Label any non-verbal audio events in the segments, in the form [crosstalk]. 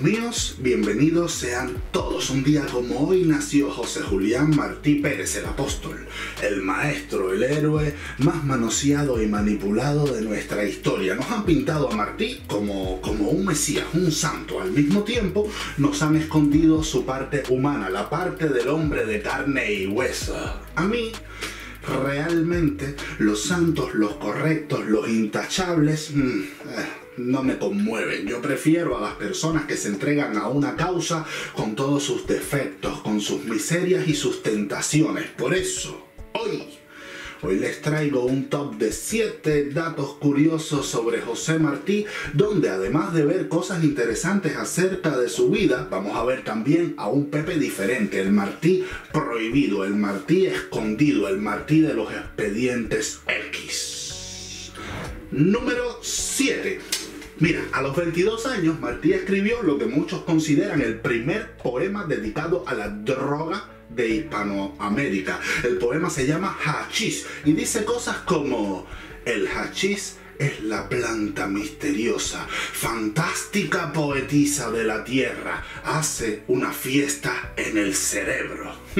míos, bienvenidos sean todos. Un día como hoy nació José Julián Martí Pérez, el apóstol, el maestro, el héroe más manoseado y manipulado de nuestra historia. Nos han pintado a Martí como, como un mesías, un santo. Al mismo tiempo nos han escondido su parte humana, la parte del hombre de carne y hueso. A mí realmente los santos, los correctos, los intachables, mm, eh, no me conmueven. Yo prefiero a las personas que se entregan a una causa con todos sus defectos, con sus miserias y sus tentaciones. Por eso, hoy Hoy les traigo un top de 7 datos curiosos sobre José Martí, donde además de ver cosas interesantes acerca de su vida, vamos a ver también a un Pepe diferente, el Martí prohibido, el Martí escondido, el Martí de los expedientes X. Número 7. Mira, a los 22 años Martí escribió lo que muchos consideran el primer poema dedicado a la droga de Hispanoamérica. El poema se llama Hachís y dice cosas como el hachís es la planta misteriosa, fantástica poetisa de la tierra, hace una fiesta en el cerebro. [laughs]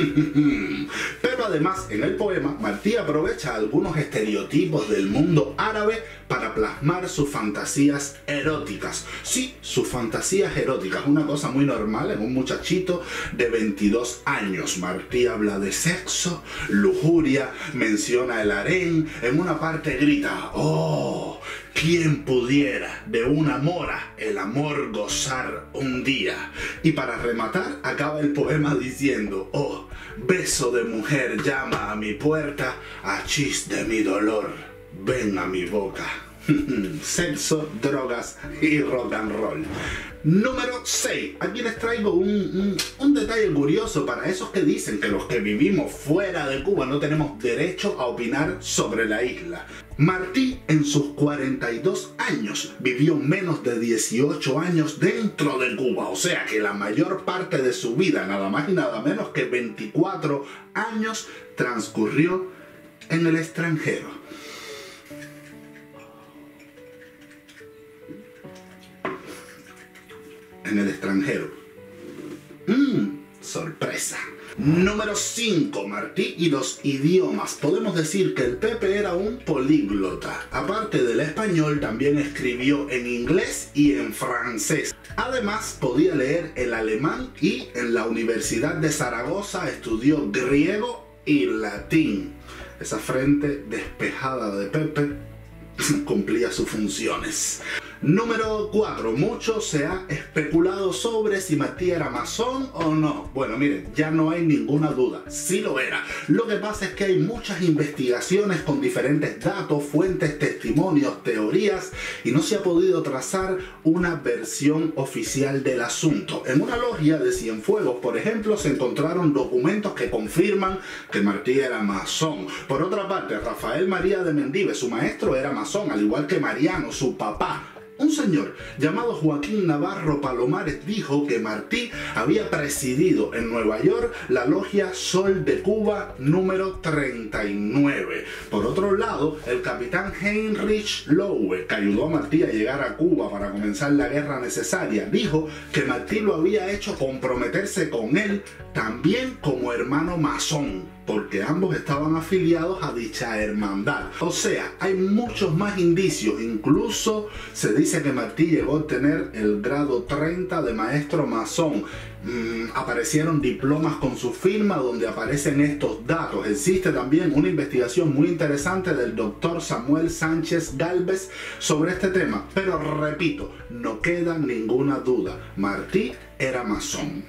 Pero además, en el poema, Martí aprovecha algunos estereotipos del mundo árabe para plasmar sus fantasías eróticas. Sí, sus fantasías eróticas, una cosa muy normal en un muchachito de 22 años. Martí habla de sexo, lujuria, menciona el harén, en una parte grita, ¡Oh! ¿Quién pudiera de una mora el amor gozar un día? Y para rematar, acaba el poema diciendo, oh, beso de mujer llama a mi puerta, achis de mi dolor, ven a mi boca. [laughs] Sexo, drogas y rock and roll. Número 6. Aquí les traigo un, un, detalle curioso para esos que dicen que los que vivimos fuera de Cuba no tenemos derecho a opinar sobre la isla. Martí en sus 42 años vivió menos de 18 años dentro de Cuba, o sea que la mayor parte de su vida, nada más y nada menos que 24 años, transcurrió en el extranjero. En el extranjero. Mmm, sorpresa. Número 5. Martí y los idiomas. Podemos decir que el Pepe era un políglota. Aparte del español, también escribió en inglés y en francés. Además, podía leer el alemán y en la Universidad de Zaragoza estudió griego y latín. Esa frente despejada de Pepe [laughs] cumplía sus funciones. Número 4. Mucho se ha especulado sobre si Martí era masón o no. Bueno, miren, ya no hay ninguna duda. Sí lo era. Lo que pasa es que hay muchas investigaciones con diferentes datos, fuentes, testimonios, teorías y no se ha podido trazar una versión oficial del asunto. En una logia de Cienfuegos, por ejemplo, se encontraron documentos que confirman que Martí era masón. Por otra parte, Rafael María de Mendive, su maestro, era masón, al igual que Mariano, su papá. Un señor llamado Joaquín Navarro Palomares dijo que Martí había presidido en Nueva York la logia Sol de Cuba número 39. Por otro lado, el capitán Heinrich Lowe, que ayudó a Martí a llegar a Cuba para comenzar la guerra necesaria, dijo que Martí lo había hecho comprometerse con él también como hermano masón porque ambos estaban afiliados a dicha hermandad. O sea, hay muchos más indicios, incluso se dice que Martí llegó a obtener el grado 30 de maestro masón. Mm, aparecieron diplomas con su firma donde aparecen estos datos. Existe también una investigación muy interesante del doctor Samuel Sánchez Galvez sobre este tema. Pero repito, no queda ninguna duda, Martí era masón.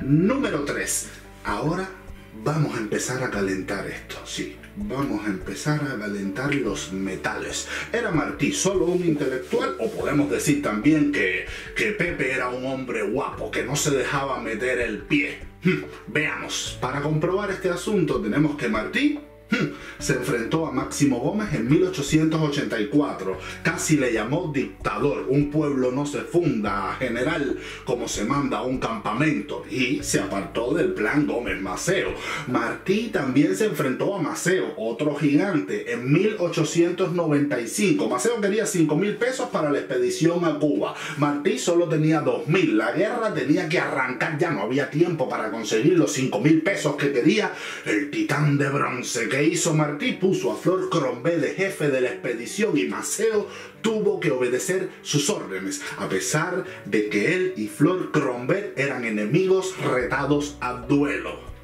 Número 3. Ahora vamos a empezar a calentar esto, sí, vamos a empezar a calentar los metales. ¿Era Martí solo un intelectual o podemos decir también que, que Pepe era un hombre guapo que no se dejaba meter el pie? Hmm, veamos, para comprobar este asunto tenemos que Martí [laughs] se enfrentó a Máximo Gómez en 1884. Casi le llamó dictador. Un pueblo no se funda a general como se manda a un campamento. Y se apartó del plan Gómez Maceo. Martí también se enfrentó a Maceo, otro gigante, en 1895. Maceo quería 5 mil pesos para la expedición a Cuba. Martí solo tenía 2 mil. La guerra tenía que arrancar. Ya no había tiempo para conseguir los 5 mil pesos que quería el titán de bronce hizo Martí puso a Flor Crombé de jefe de la expedición y Maceo tuvo que obedecer sus órdenes, a pesar de que él y Flor Crombé eran enemigos retados a duelo.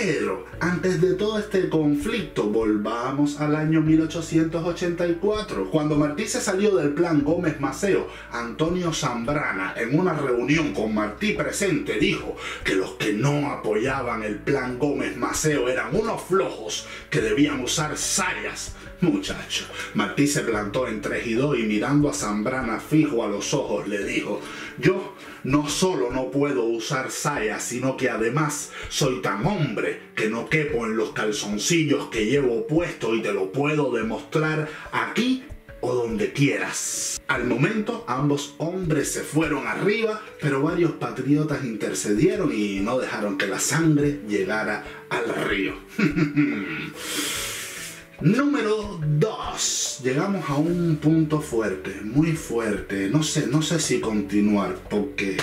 Pero antes de todo este conflicto, volvamos al año 1884, cuando Martí se salió del plan Gómez Maceo, Antonio Zambrana, en una reunión con Martí presente, dijo que los que no apoyaban el plan Gómez Maceo eran unos flojos que debían usar sayas. Muchacho, Martí se plantó entre y mirando a Zambrana fijo a los ojos le dijo, yo no solo no puedo usar sayas, sino que además soy tan hombre que no quepo en los calzoncillos que llevo puesto y te lo puedo demostrar aquí o donde quieras. Al momento ambos hombres se fueron arriba, pero varios patriotas intercedieron y no dejaron que la sangre llegara al río. [laughs] Número 2. Llegamos a un punto fuerte, muy fuerte. No sé, no sé si continuar porque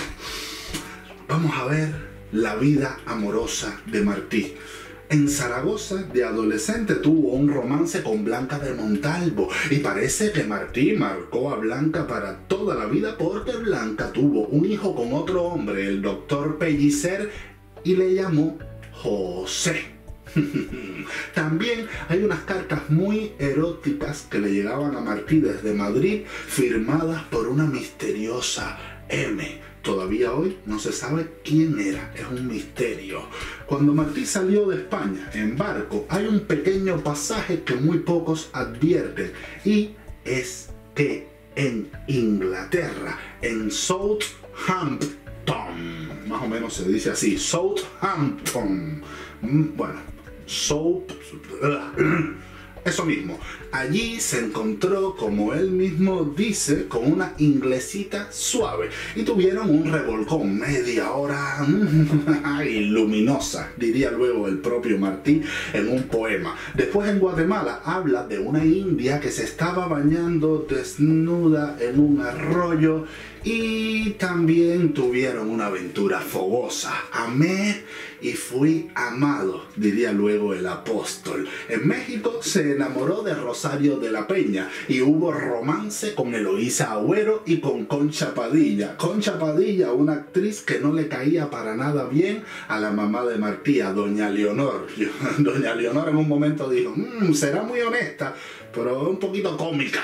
vamos a ver la vida amorosa de Martí. En Zaragoza, de adolescente, tuvo un romance con Blanca de Montalvo y parece que Martí marcó a Blanca para toda la vida porque Blanca tuvo un hijo con otro hombre, el doctor Pellicer, y le llamó José. [laughs] También hay unas cartas muy eróticas que le llegaban a Martí desde Madrid, firmadas por una misteriosa M. Todavía hoy no se sabe quién era, es un misterio. Cuando Martí salió de España en barco, hay un pequeño pasaje que muy pocos advierten y es que en Inglaterra, en Southampton, más o menos se dice así, Southampton, mm, bueno, Soap. Eso mismo. Allí se encontró, como él mismo dice, con una inglesita suave y tuvieron un revolcón media hora [laughs] y luminosa, diría luego el propio Martí en un poema. Después en Guatemala habla de una india que se estaba bañando desnuda en un arroyo y también tuvieron una aventura fogosa. Amé y fui amado, diría luego el apóstol. En México se enamoró de Rosario de la Peña y hubo romance con Eloísa Agüero y con Concha Padilla. Concha Padilla, una actriz que no le caía para nada bien a la mamá de Martí, a doña Leonor. [laughs] Doña Leonor en un momento dijo, mm, será muy honesta, pero un poquito cómica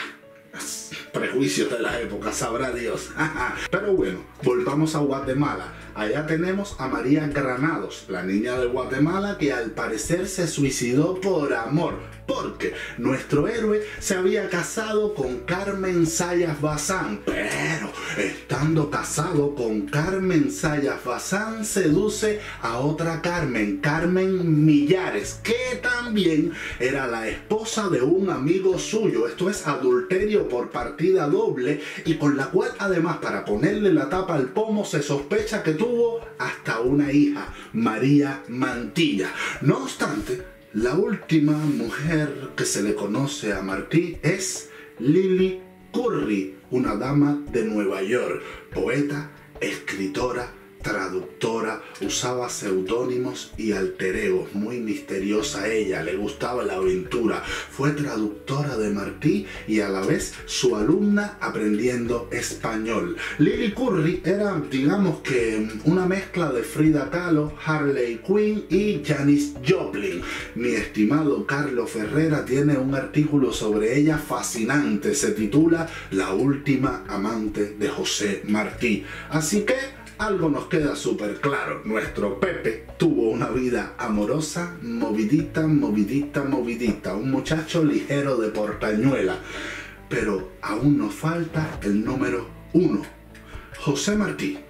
prejuicios de la época, sabrá Dios. Pero bueno, volvamos a Guatemala. Allá tenemos a María Granados, la niña de Guatemala que al parecer se suicidó por amor, porque nuestro héroe se había casado con Carmen Sayas Bazán, pero estando casado con Carmen Sayas Bazán seduce a otra Carmen, Carmen Millares, que también era la esposa de un amigo suyo. Esto es adulterio por doble y con la cual además para ponerle la tapa al pomo se sospecha que tuvo hasta una hija, María Mantilla. No obstante, la última mujer que se le conoce a Martí es Lily Curry, una dama de Nueva York, poeta, escritora, traductora, usaba seudónimos y alteregos, muy misteriosa ella, le gustaba la aventura, fue traductora de Martí y a la vez su alumna aprendiendo español. Lily Curry era, digamos que, una mezcla de Frida Kahlo, Harley Quinn y Janis Joplin. Mi estimado Carlos Ferrera tiene un artículo sobre ella fascinante, se titula La última amante de José Martí. Así que algo nos queda súper claro. Nuestro Pepe tuvo una vida amorosa, movidita, movidita, movidita. Un muchacho ligero de portañuela. Pero aún nos falta el número uno. José Martí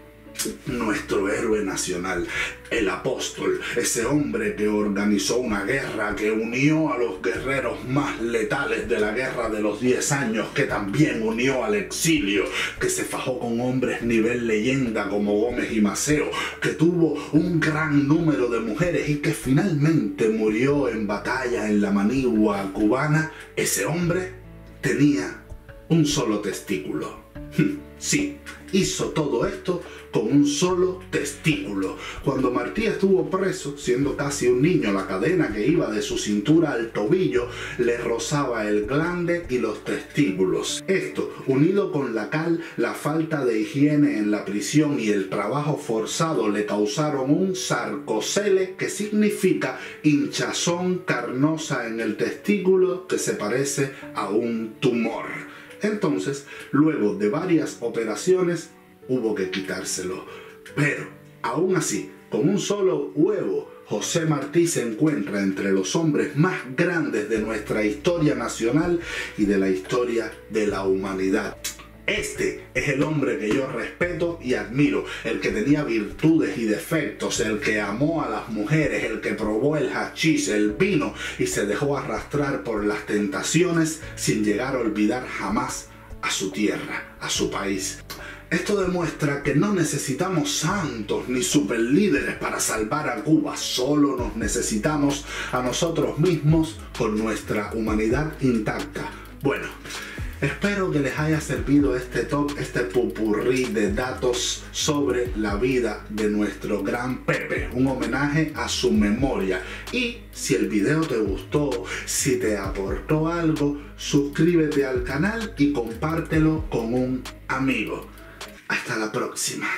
nuestro héroe nacional, el apóstol, ese hombre que organizó una guerra, que unió a los guerreros más letales de la guerra de los 10 años, que también unió al exilio, que se fajó con hombres nivel leyenda como Gómez y Maceo, que tuvo un gran número de mujeres y que finalmente murió en batalla en la manigua cubana, ese hombre tenía un solo testículo. [laughs] Sí, hizo todo esto con un solo testículo. Cuando Martí estuvo preso, siendo casi un niño, la cadena que iba de su cintura al tobillo le rozaba el glande y los testículos. Esto, unido con la cal, la falta de higiene en la prisión y el trabajo forzado le causaron un sarcocele que significa hinchazón carnosa en el testículo que se parece a un tumor. Entonces, luego de varias operaciones, hubo que quitárselo. Pero, aún así, con un solo huevo, José Martí se encuentra entre los hombres más grandes de nuestra historia nacional y de la historia de la humanidad. Este es el hombre que yo respeto y admiro, el que tenía virtudes y defectos, el que amó a las mujeres, el que probó el hachís, el vino y se dejó arrastrar por las tentaciones sin llegar a olvidar jamás a su tierra, a su país. Esto demuestra que no necesitamos santos ni superlíderes para salvar a Cuba, solo nos necesitamos a nosotros mismos con nuestra humanidad intacta. Bueno, Espero que les haya servido este top, este pupurrí de datos sobre la vida de nuestro gran Pepe, un homenaje a su memoria. Y si el video te gustó, si te aportó algo, suscríbete al canal y compártelo con un amigo. Hasta la próxima.